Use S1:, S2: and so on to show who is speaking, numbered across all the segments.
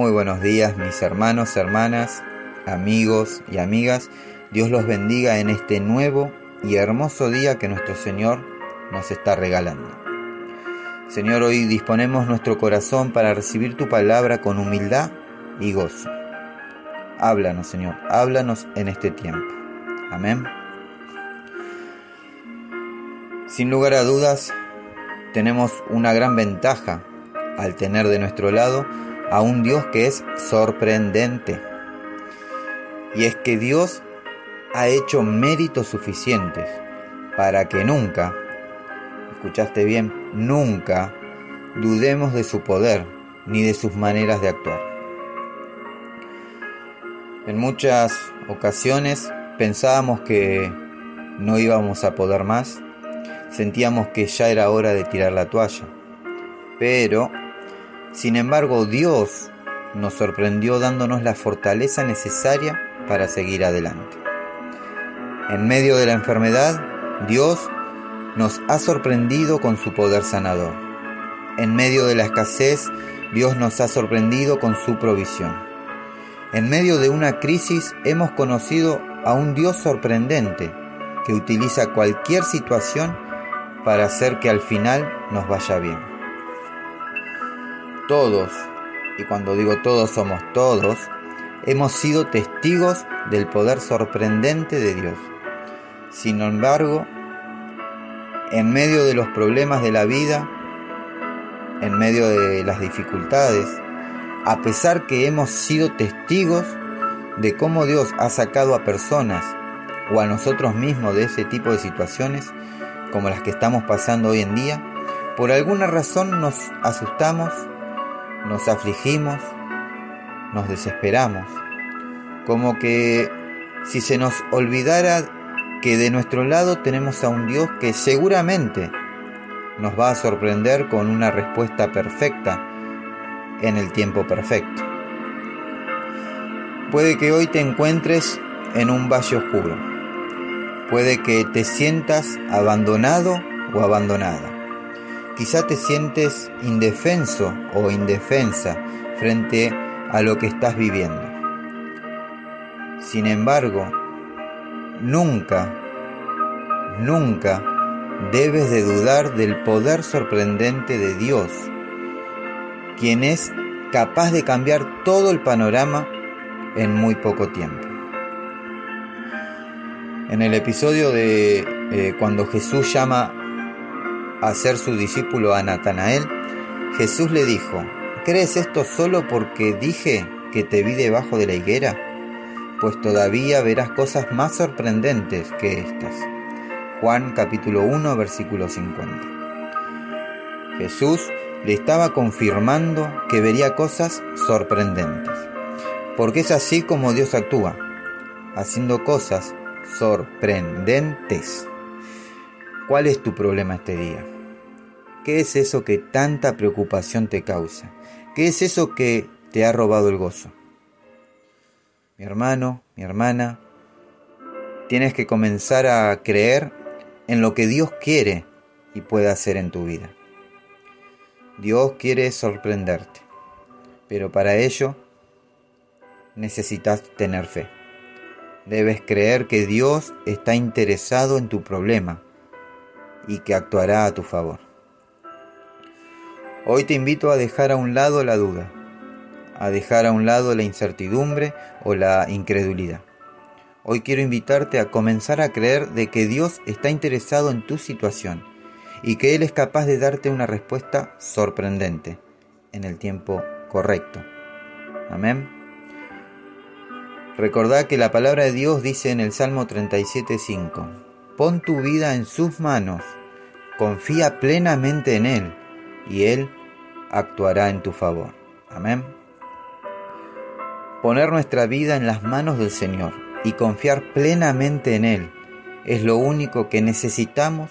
S1: Muy buenos días mis hermanos, hermanas, amigos y amigas. Dios los bendiga en este nuevo y hermoso día que nuestro Señor nos está regalando. Señor, hoy disponemos nuestro corazón para recibir tu palabra con humildad y gozo. Háblanos, Señor, háblanos en este tiempo. Amén. Sin lugar a dudas, tenemos una gran ventaja al tener de nuestro lado a un Dios que es sorprendente. Y es que Dios ha hecho méritos suficientes para que nunca, escuchaste bien, nunca dudemos de su poder ni de sus maneras de actuar. En muchas ocasiones pensábamos que no íbamos a poder más, sentíamos que ya era hora de tirar la toalla, pero sin embargo, Dios nos sorprendió dándonos la fortaleza necesaria para seguir adelante. En medio de la enfermedad, Dios nos ha sorprendido con su poder sanador. En medio de la escasez, Dios nos ha sorprendido con su provisión. En medio de una crisis hemos conocido a un Dios sorprendente que utiliza cualquier situación para hacer que al final nos vaya bien todos, y cuando digo todos somos todos, hemos sido testigos del poder sorprendente de Dios. Sin embargo, en medio de los problemas de la vida, en medio de las dificultades, a pesar que hemos sido testigos de cómo Dios ha sacado a personas o a nosotros mismos de ese tipo de situaciones, como las que estamos pasando hoy en día, por alguna razón nos asustamos nos afligimos, nos desesperamos, como que si se nos olvidara que de nuestro lado tenemos a un Dios que seguramente nos va a sorprender con una respuesta perfecta en el tiempo perfecto. Puede que hoy te encuentres en un valle oscuro. Puede que te sientas abandonado o abandonada. Quizá te sientes indefenso o indefensa frente a lo que estás viviendo. Sin embargo, nunca, nunca debes de dudar del poder sorprendente de Dios, quien es capaz de cambiar todo el panorama en muy poco tiempo. En el episodio de eh, cuando Jesús llama a ser su discípulo a Natanael, Jesús le dijo, ¿crees esto solo porque dije que te vi debajo de la higuera? Pues todavía verás cosas más sorprendentes que estas. Juan capítulo 1 versículo 50. Jesús le estaba confirmando que vería cosas sorprendentes, porque es así como Dios actúa, haciendo cosas sorprendentes. ¿Cuál es tu problema este día? ¿Qué es eso que tanta preocupación te causa? ¿Qué es eso que te ha robado el gozo? Mi hermano, mi hermana, tienes que comenzar a creer en lo que Dios quiere y puede hacer en tu vida. Dios quiere sorprenderte, pero para ello necesitas tener fe. Debes creer que Dios está interesado en tu problema y que actuará a tu favor. Hoy te invito a dejar a un lado la duda, a dejar a un lado la incertidumbre o la incredulidad. Hoy quiero invitarte a comenzar a creer de que Dios está interesado en tu situación y que Él es capaz de darte una respuesta sorprendente en el tiempo correcto. Amén. Recordá que la palabra de Dios dice en el Salmo 37.5, Pon tu vida en sus manos, confía plenamente en Él y Él actuará en tu favor. Amén. Poner nuestra vida en las manos del Señor y confiar plenamente en Él es lo único que necesitamos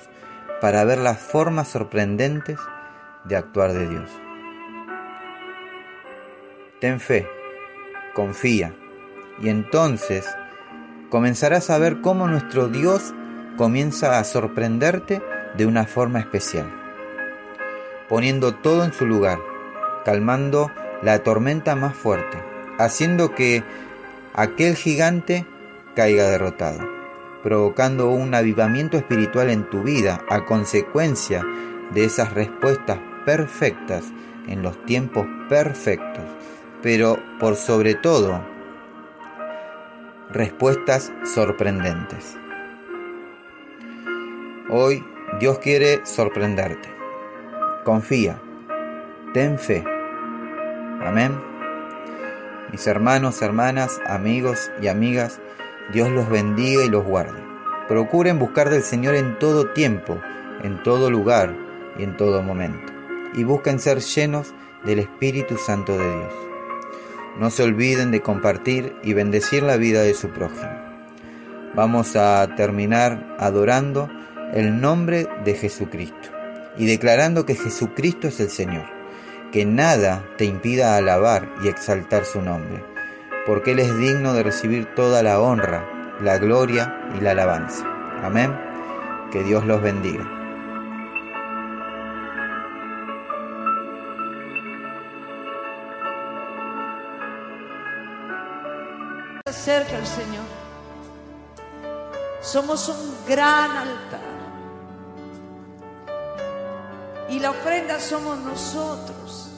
S1: para ver las formas sorprendentes de actuar de Dios. Ten fe, confía, y entonces comenzarás a ver cómo nuestro Dios comienza a sorprenderte de una forma especial, poniendo todo en su lugar, calmando la tormenta más fuerte, haciendo que aquel gigante caiga derrotado, provocando un avivamiento espiritual en tu vida a consecuencia de esas respuestas perfectas en los tiempos perfectos, pero por sobre todo, respuestas sorprendentes. Hoy Dios quiere sorprenderte. Confía, ten fe. Amén. Mis hermanos, hermanas, amigos y amigas, Dios los bendiga y los guarde. Procuren buscar del Señor en todo tiempo, en todo lugar y en todo momento. Y busquen ser llenos del Espíritu Santo de Dios. No se olviden de compartir y bendecir la vida de su prójimo. Vamos a terminar adorando el nombre de Jesucristo y declarando que Jesucristo es el Señor, que nada te impida alabar y exaltar su nombre, porque Él es digno de recibir toda la honra, la gloria y la alabanza. Amén. Que Dios los bendiga.
S2: Acerca al Señor. Somos un gran altar. La ofrenda somos nosotros.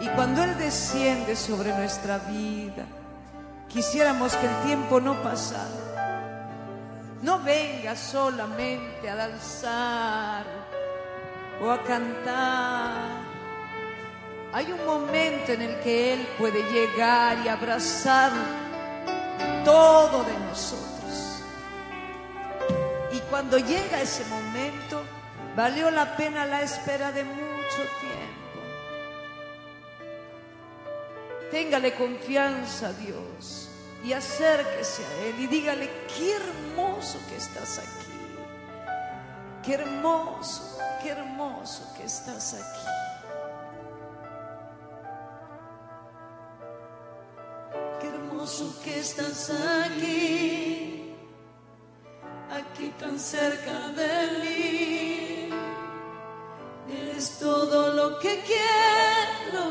S2: Y cuando Él desciende sobre nuestra vida, quisiéramos que el tiempo no pasara. No venga solamente a danzar o a cantar. Hay un momento en el que Él puede llegar y abrazar todo de nosotros. Y cuando llega ese momento, valió la pena la espera de mucho tiempo. Téngale confianza a Dios y acérquese a Él y dígale, qué hermoso que estás aquí. Qué hermoso, qué hermoso que estás aquí. Qué hermoso que estás aquí, aquí tan cerca de mí. Eres todo lo que quiero,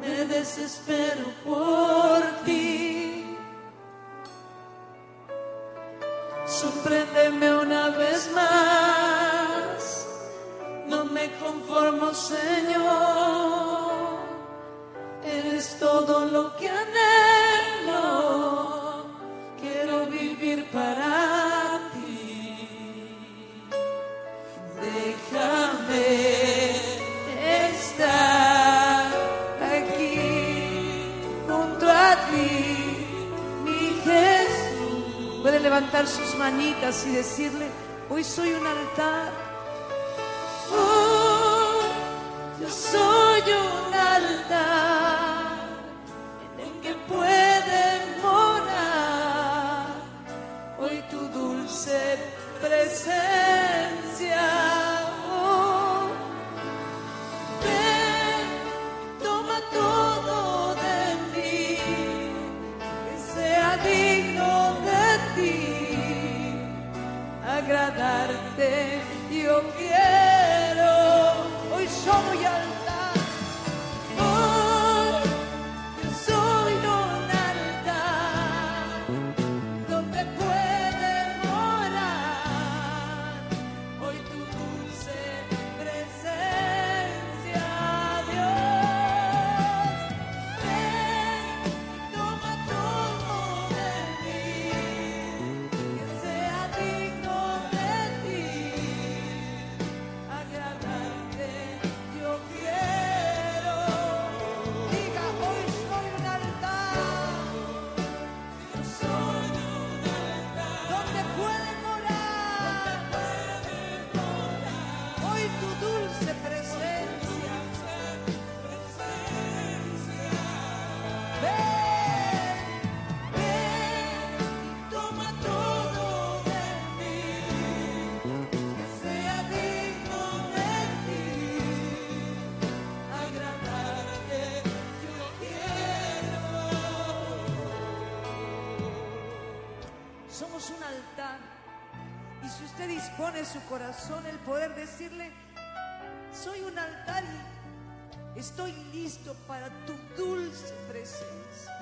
S2: me desespero por ti. Sorpréndeme una vez más, no me conformo, Señor. Y decirle, hoy soy un altar. Dispone su corazón, el poder decirle, soy un altar y Estoy listo para tu dulce presencia.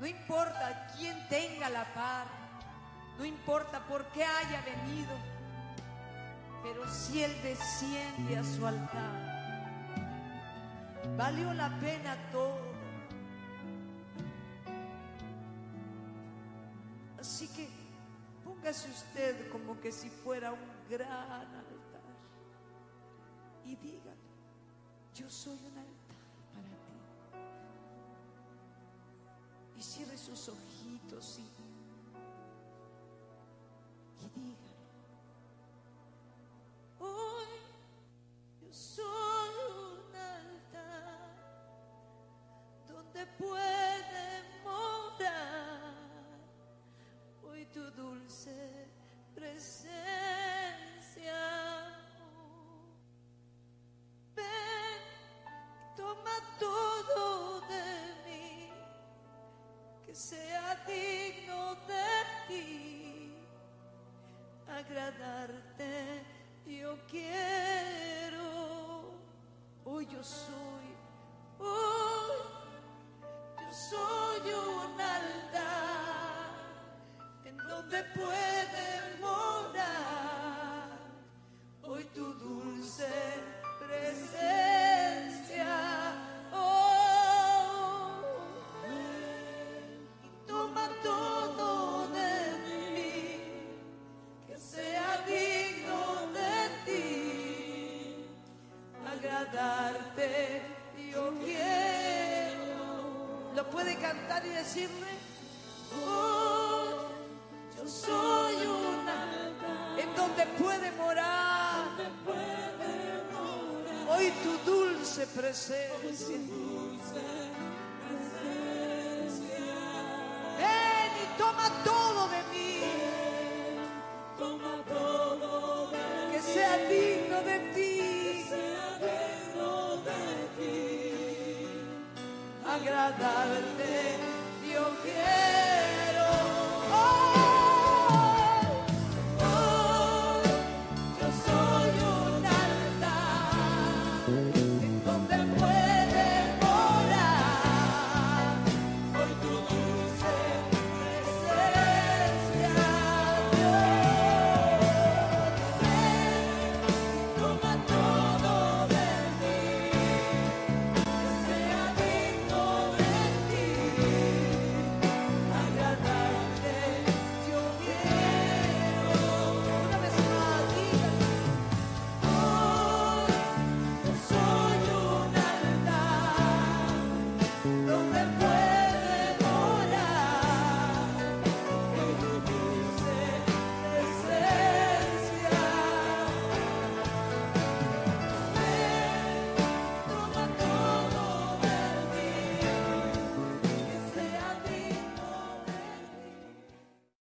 S2: No importa quién tenga la par, no importa por qué haya venido, pero si Él desciende a su altar, valió la pena todo. Como que si fuera un gran altar y dígale, yo soy un altar para ti. Y cierre sus ojitos y, y dígale, soy, hoy yo soy un altar en donde puede morar hoy tu dulce presencia. Oh, y toma todo de mí, que sea digno de ti, agradarte cantar y decirle? Oh, yo soy una en donde puede morar. hoy tu dulce presencia. Ven y toma todo de mí, que sea digno de ti, agradarte yo quiero.